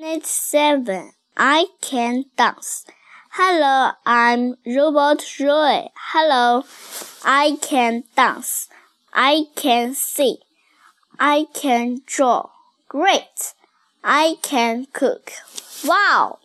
Unit 7 I can dance. Hello, I'm Robot Roy. Hello, I can dance. I can sing. I can draw. Great. I can cook. Wow!